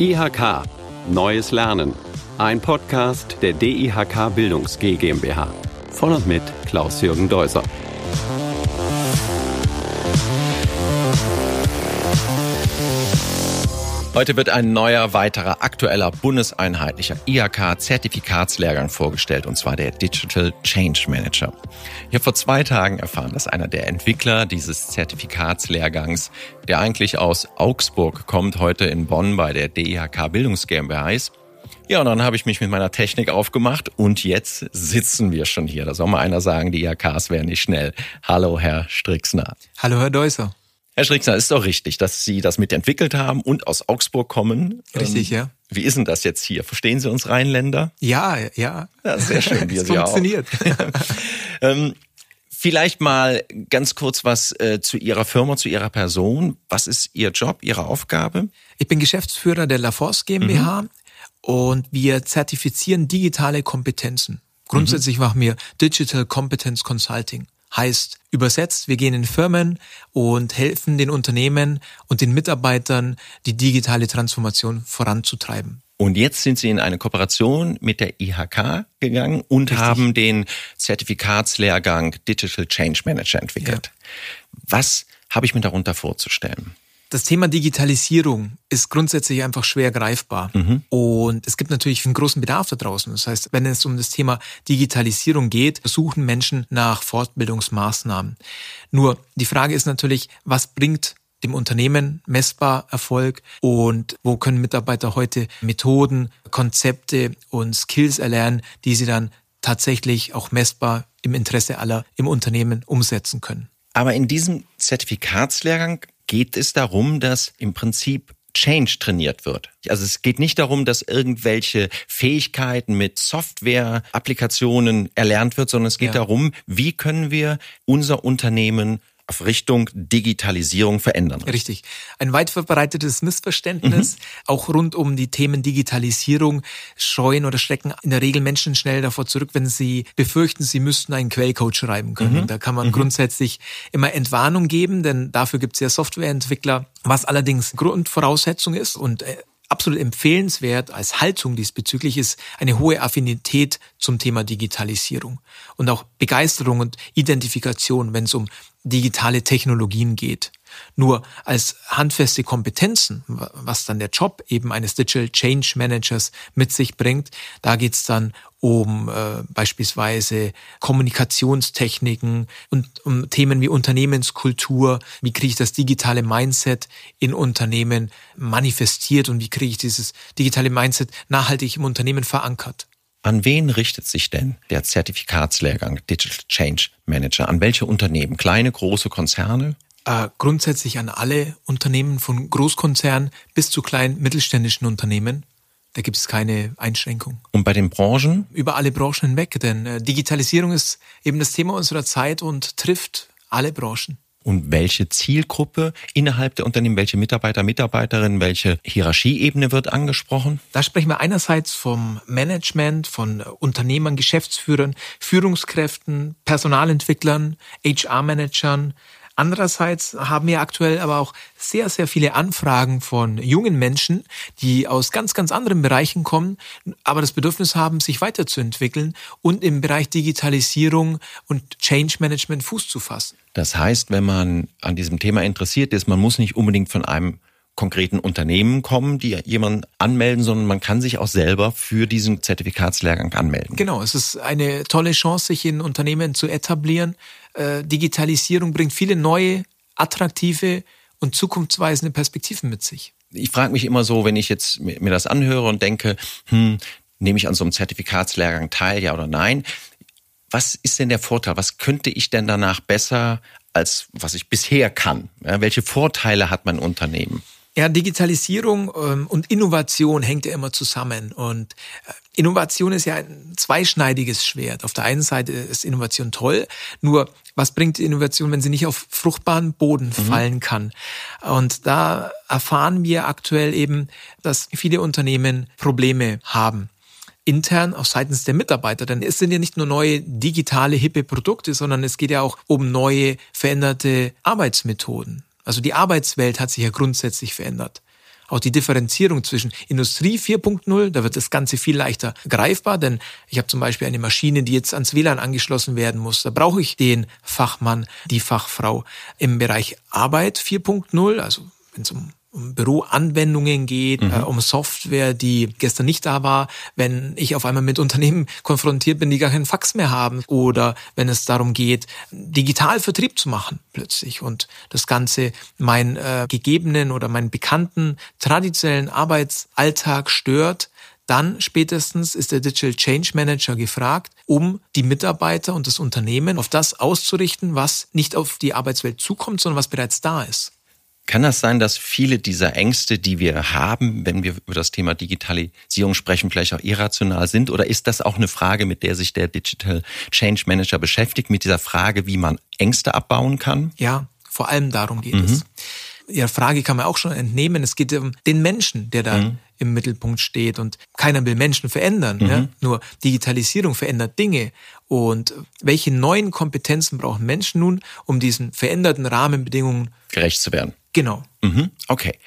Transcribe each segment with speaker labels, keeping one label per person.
Speaker 1: IHK Neues Lernen. Ein Podcast der DIHK Bildungs GmbH. Von und mit Klaus-Jürgen Deuser. Heute wird ein neuer, weiterer, aktueller, bundeseinheitlicher IHK-Zertifikatslehrgang vorgestellt, und zwar der Digital Change Manager. Ich habe vor zwei Tagen erfahren, dass einer der Entwickler dieses Zertifikatslehrgangs, der eigentlich aus Augsburg kommt, heute in Bonn bei der DIHK Bildungs GmbH ist. Ja, und dann habe ich mich mit meiner Technik aufgemacht und jetzt sitzen wir schon hier. Da soll mal einer sagen, die IHKs wären nicht schnell. Hallo, Herr Strixner.
Speaker 2: Hallo, Herr Deusser.
Speaker 1: Herr Schricksner, ist doch richtig, dass Sie das mitentwickelt haben und aus Augsburg kommen.
Speaker 2: Richtig, ähm, ja.
Speaker 1: Wie ist denn das jetzt hier? Verstehen Sie uns Rheinländer?
Speaker 2: Ja, ja.
Speaker 1: ja sehr schön,
Speaker 2: wie Sie funktioniert.
Speaker 1: ähm, vielleicht mal ganz kurz was äh, zu Ihrer Firma, zu Ihrer Person. Was ist Ihr Job, Ihre Aufgabe?
Speaker 2: Ich bin Geschäftsführer der LaForce GmbH mhm. und wir zertifizieren digitale Kompetenzen. Grundsätzlich mhm. machen wir Digital Competence Consulting. Heißt übersetzt, wir gehen in Firmen und helfen den Unternehmen und den Mitarbeitern, die digitale Transformation voranzutreiben.
Speaker 1: Und jetzt sind Sie in eine Kooperation mit der IHK gegangen und Richtig. haben den Zertifikatslehrgang Digital Change Manager entwickelt. Ja. Was habe ich mir darunter vorzustellen?
Speaker 2: Das Thema Digitalisierung ist grundsätzlich einfach schwer greifbar. Mhm. Und es gibt natürlich einen großen Bedarf da draußen. Das heißt, wenn es um das Thema Digitalisierung geht, suchen Menschen nach Fortbildungsmaßnahmen. Nur die Frage ist natürlich, was bringt dem Unternehmen messbar Erfolg und wo können Mitarbeiter heute Methoden, Konzepte und Skills erlernen, die sie dann tatsächlich auch messbar im Interesse aller im Unternehmen umsetzen können.
Speaker 1: Aber in diesem Zertifikatslehrgang geht es darum, dass im Prinzip Change trainiert wird. Also es geht nicht darum, dass irgendwelche Fähigkeiten mit Software, Applikationen erlernt wird, sondern es geht ja. darum, wie können wir unser Unternehmen auf Richtung Digitalisierung verändern.
Speaker 2: Richtig. Ein weit verbreitetes Missverständnis, mhm. auch rund um die Themen Digitalisierung, scheuen oder schrecken in der Regel Menschen schnell davor zurück, wenn sie befürchten, sie müssten einen Quellcode schreiben können. Mhm. Da kann man mhm. grundsätzlich immer Entwarnung geben, denn dafür gibt es ja Softwareentwickler, was allerdings Grundvoraussetzung ist und äh, absolut empfehlenswert als Haltung diesbezüglich ist eine hohe Affinität zum Thema Digitalisierung und auch Begeisterung und Identifikation, wenn es um digitale Technologien geht. Nur als handfeste Kompetenzen, was dann der Job eben eines Digital Change Managers mit sich bringt, da geht's dann um äh, beispielsweise Kommunikationstechniken und um Themen wie Unternehmenskultur, wie kriege ich das digitale Mindset in Unternehmen manifestiert und wie kriege ich dieses digitale Mindset nachhaltig im Unternehmen verankert.
Speaker 1: An wen richtet sich denn der Zertifikatslehrgang Digital Change Manager? An welche Unternehmen? Kleine, große Konzerne?
Speaker 2: Äh, grundsätzlich an alle Unternehmen von Großkonzernen bis zu kleinen mittelständischen Unternehmen. Da gibt es keine Einschränkung.
Speaker 1: Und bei den Branchen?
Speaker 2: Über alle Branchen hinweg, denn äh, Digitalisierung ist eben das Thema unserer Zeit und trifft alle Branchen.
Speaker 1: Und welche Zielgruppe innerhalb der Unternehmen, welche Mitarbeiter, Mitarbeiterinnen, welche Hierarchieebene wird angesprochen?
Speaker 2: Da sprechen wir einerseits vom Management, von Unternehmern, Geschäftsführern, Führungskräften, Personalentwicklern, HR-Managern, Andererseits haben wir aktuell aber auch sehr, sehr viele Anfragen von jungen Menschen, die aus ganz, ganz anderen Bereichen kommen, aber das Bedürfnis haben, sich weiterzuentwickeln und im Bereich Digitalisierung und Change Management Fuß zu fassen.
Speaker 1: Das heißt, wenn man an diesem Thema interessiert ist, man muss nicht unbedingt von einem konkreten Unternehmen kommen, die jemanden anmelden, sondern man kann sich auch selber für diesen Zertifikatslehrgang anmelden.
Speaker 2: Genau, es ist eine tolle Chance, sich in Unternehmen zu etablieren. Äh, Digitalisierung bringt viele neue, attraktive und zukunftsweisende Perspektiven mit sich.
Speaker 1: Ich frage mich immer so, wenn ich jetzt mir das anhöre und denke, hm, nehme ich an so einem Zertifikatslehrgang teil, ja oder nein? Was ist denn der Vorteil? Was könnte ich denn danach besser als was ich bisher kann? Ja, welche Vorteile hat mein Unternehmen?
Speaker 2: Ja, Digitalisierung ähm, und Innovation hängt ja immer zusammen. Und äh, Innovation ist ja ein zweischneidiges Schwert. Auf der einen Seite ist Innovation toll, nur was bringt Innovation, wenn sie nicht auf fruchtbaren Boden mhm. fallen kann? Und da erfahren wir aktuell eben, dass viele Unternehmen Probleme haben intern auch seitens der Mitarbeiter. Denn es sind ja nicht nur neue digitale, hippe Produkte, sondern es geht ja auch um neue, veränderte Arbeitsmethoden. Also die Arbeitswelt hat sich ja grundsätzlich verändert. auch die Differenzierung zwischen Industrie 4.0, da wird das Ganze viel leichter greifbar, denn ich habe zum Beispiel eine Maschine, die jetzt ans WLAN angeschlossen werden muss. Da brauche ich den Fachmann, die Fachfrau. Im Bereich Arbeit 4.0, also wenn es um um Büroanwendungen geht, mhm. äh, um Software, die gestern nicht da war, wenn ich auf einmal mit Unternehmen konfrontiert bin, die gar keinen Fax mehr haben oder wenn es darum geht, digital Vertrieb zu machen plötzlich und das Ganze meinen äh, gegebenen oder meinen bekannten traditionellen Arbeitsalltag stört, dann spätestens ist der Digital Change Manager gefragt, um die Mitarbeiter und das Unternehmen auf das auszurichten, was nicht auf die Arbeitswelt zukommt, sondern was bereits da ist.
Speaker 1: Kann das sein, dass viele dieser Ängste, die wir haben, wenn wir über das Thema Digitalisierung sprechen, vielleicht auch irrational sind? Oder ist das auch eine Frage, mit der sich der Digital Change Manager beschäftigt, mit dieser Frage, wie man Ängste abbauen kann?
Speaker 2: Ja, vor allem darum geht mhm. es. Ihre Frage kann man auch schon entnehmen. Es geht um den Menschen, der da mhm. Im Mittelpunkt steht. Und keiner will Menschen verändern. Mhm. Ja? Nur Digitalisierung verändert Dinge. Und welche neuen Kompetenzen brauchen Menschen nun, um diesen veränderten Rahmenbedingungen
Speaker 1: gerecht zu werden?
Speaker 2: Genau.
Speaker 1: Mhm, okay.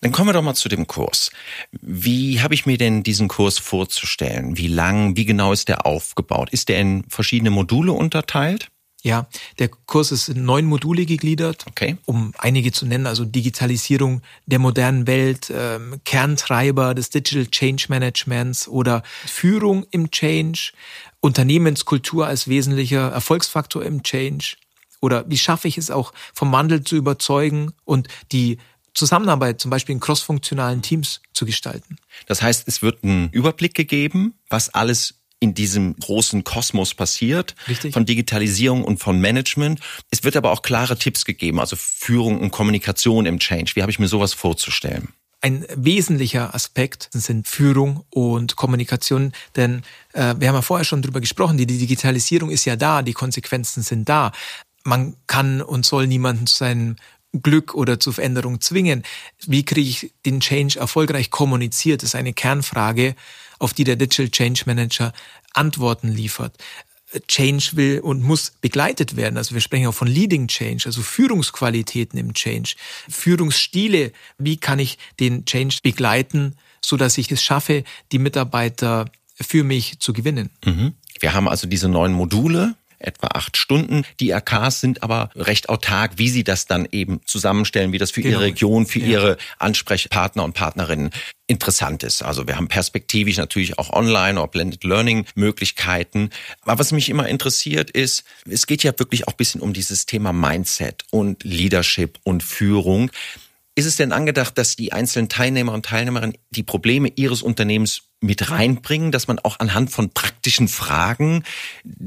Speaker 1: Dann kommen wir doch mal zu dem Kurs. Wie habe ich mir denn diesen Kurs vorzustellen? Wie lang, wie genau ist der aufgebaut? Ist der in verschiedene Module unterteilt?
Speaker 2: Ja, der Kurs ist in neun Module gegliedert,
Speaker 1: okay.
Speaker 2: um einige zu nennen, also Digitalisierung der modernen Welt, ähm, Kerntreiber des Digital Change Managements oder Führung im Change, Unternehmenskultur als wesentlicher Erfolgsfaktor im Change, oder wie schaffe ich es auch vom Wandel zu überzeugen und die Zusammenarbeit zum Beispiel in crossfunktionalen Teams zu gestalten.
Speaker 1: Das heißt, es wird ein Überblick gegeben, was alles in diesem großen Kosmos passiert,
Speaker 2: Richtig.
Speaker 1: von Digitalisierung und von Management. Es wird aber auch klare Tipps gegeben, also Führung und Kommunikation im Change. Wie habe ich mir sowas vorzustellen?
Speaker 2: Ein wesentlicher Aspekt sind Führung und Kommunikation, denn äh, wir haben ja vorher schon drüber gesprochen, die Digitalisierung ist ja da, die Konsequenzen sind da man kann und soll niemanden zu seinem Glück oder zur Veränderung zwingen. Wie kriege ich den Change erfolgreich kommuniziert? Das ist eine Kernfrage, auf die der Digital Change Manager Antworten liefert. Change will und muss begleitet werden. Also wir sprechen auch von Leading Change, also Führungsqualitäten im Change, Führungsstile. Wie kann ich den Change begleiten, so dass ich es schaffe, die Mitarbeiter für mich zu gewinnen?
Speaker 1: Mhm. Wir haben also diese neuen Module, etwa acht Stunden. Die AKs sind aber recht autark, wie sie das dann eben zusammenstellen, wie das für genau. ihre Region, für ja. ihre Ansprechpartner und Partnerinnen interessant ist. Also wir haben perspektivisch natürlich auch Online- oder Blended Learning Möglichkeiten. Aber was mich immer interessiert ist, es geht ja wirklich auch ein bisschen um dieses Thema Mindset und Leadership und Führung. Ist es denn angedacht, dass die einzelnen Teilnehmer und Teilnehmerinnen die Probleme ihres Unternehmens mit reinbringen, dass man auch anhand von praktischen Fragen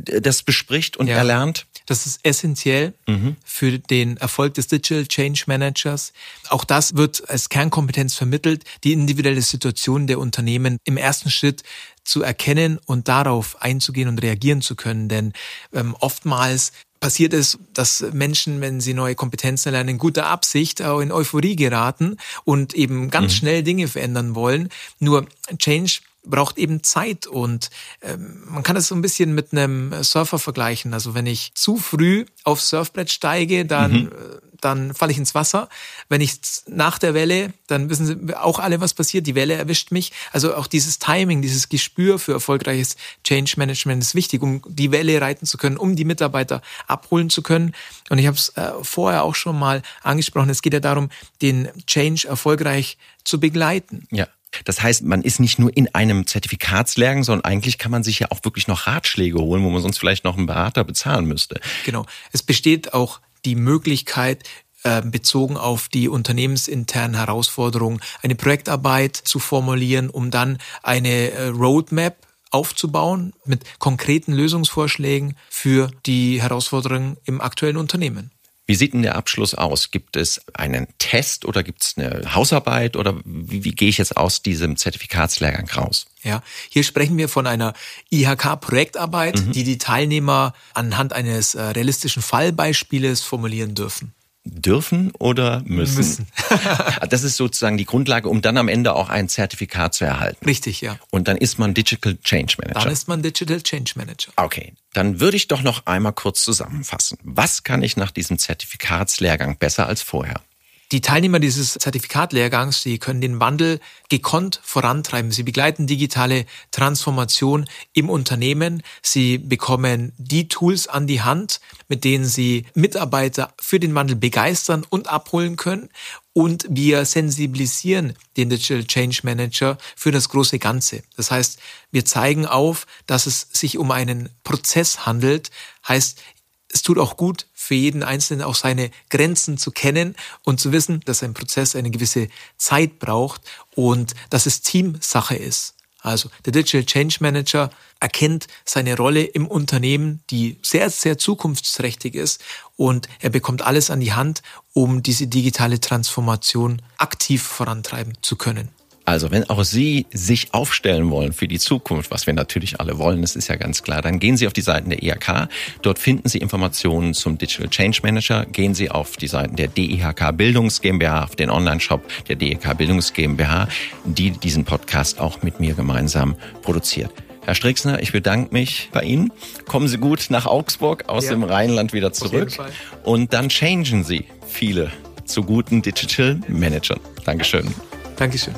Speaker 1: äh, das bespricht und ja, erlernt?
Speaker 2: Das ist essentiell mhm. für den Erfolg des Digital Change Managers. Auch das wird als Kernkompetenz vermittelt, die individuelle Situation der Unternehmen im ersten Schritt zu erkennen und darauf einzugehen und reagieren zu können. Denn ähm, oftmals passiert es, dass Menschen, wenn sie neue Kompetenzen lernen, in guter Absicht auch in Euphorie geraten und eben ganz mhm. schnell Dinge verändern wollen. Nur Change braucht eben Zeit und ähm, man kann es so ein bisschen mit einem Surfer vergleichen. Also wenn ich zu früh aufs Surfbrett steige, dann mhm. Äh, dann falle ich ins Wasser. Wenn ich nach der Welle, dann wissen Sie auch alle, was passiert. Die Welle erwischt mich. Also auch dieses Timing, dieses Gespür für erfolgreiches Change Management ist wichtig, um die Welle reiten zu können, um die Mitarbeiter abholen zu können. Und ich habe es äh, vorher auch schon mal angesprochen. Es geht ja darum, den Change erfolgreich zu begleiten.
Speaker 1: Ja. Das heißt, man ist nicht nur in einem Zertifikatslehrgang, sondern eigentlich kann man sich ja auch wirklich noch Ratschläge holen, wo man sonst vielleicht noch einen Berater bezahlen müsste.
Speaker 2: Genau. Es besteht auch die Möglichkeit, äh, bezogen auf die unternehmensinternen Herausforderungen eine Projektarbeit zu formulieren, um dann eine äh, Roadmap aufzubauen mit konkreten Lösungsvorschlägen für die Herausforderungen im aktuellen Unternehmen.
Speaker 1: Wie sieht denn der Abschluss aus? Gibt es einen Test oder gibt es eine Hausarbeit oder wie, wie gehe ich jetzt aus diesem Zertifikatslehrgang raus?
Speaker 2: Ja, hier sprechen wir von einer IHK-Projektarbeit, mhm. die die Teilnehmer anhand eines äh, realistischen Fallbeispieles formulieren dürfen
Speaker 1: dürfen oder müssen?
Speaker 2: Müssen.
Speaker 1: das ist sozusagen die Grundlage, um dann am Ende auch ein Zertifikat zu erhalten.
Speaker 2: Richtig, ja.
Speaker 1: Und dann ist man Digital Change Manager.
Speaker 2: Dann ist man Digital Change Manager.
Speaker 1: Okay, dann würde ich doch noch einmal kurz zusammenfassen. Was kann ich nach diesem Zertifikatslehrgang besser als vorher?
Speaker 2: Die Teilnehmer dieses Zertifikatlehrgangs, die können den Wandel gekonnt vorantreiben. Sie begleiten digitale Transformation im Unternehmen. Sie bekommen die Tools an die Hand, mit denen sie Mitarbeiter für den Wandel begeistern und abholen können. Und wir sensibilisieren den Digital Change Manager für das große Ganze. Das heißt, wir zeigen auf, dass es sich um einen Prozess handelt. Heißt, es tut auch gut für jeden Einzelnen auch seine Grenzen zu kennen und zu wissen, dass ein Prozess eine gewisse Zeit braucht und dass es Teamsache ist. Also der Digital Change Manager erkennt seine Rolle im Unternehmen, die sehr, sehr zukunftsträchtig ist und er bekommt alles an die Hand, um diese digitale Transformation aktiv vorantreiben zu können.
Speaker 1: Also, wenn auch Sie sich aufstellen wollen für die Zukunft, was wir natürlich alle wollen, das ist ja ganz klar, dann gehen Sie auf die Seiten der IHK. Dort finden Sie Informationen zum Digital Change Manager. Gehen Sie auf die Seiten der DIHK Bildungs GmbH, auf den Online-Shop der DIHK Bildungs GmbH, die diesen Podcast auch mit mir gemeinsam produziert. Herr Strixner, ich bedanke mich bei Ihnen. Kommen Sie gut nach Augsburg aus ja. dem Rheinland wieder zurück. Und dann changen Sie viele zu guten Digital Managern. Dankeschön.
Speaker 2: Dankeschön.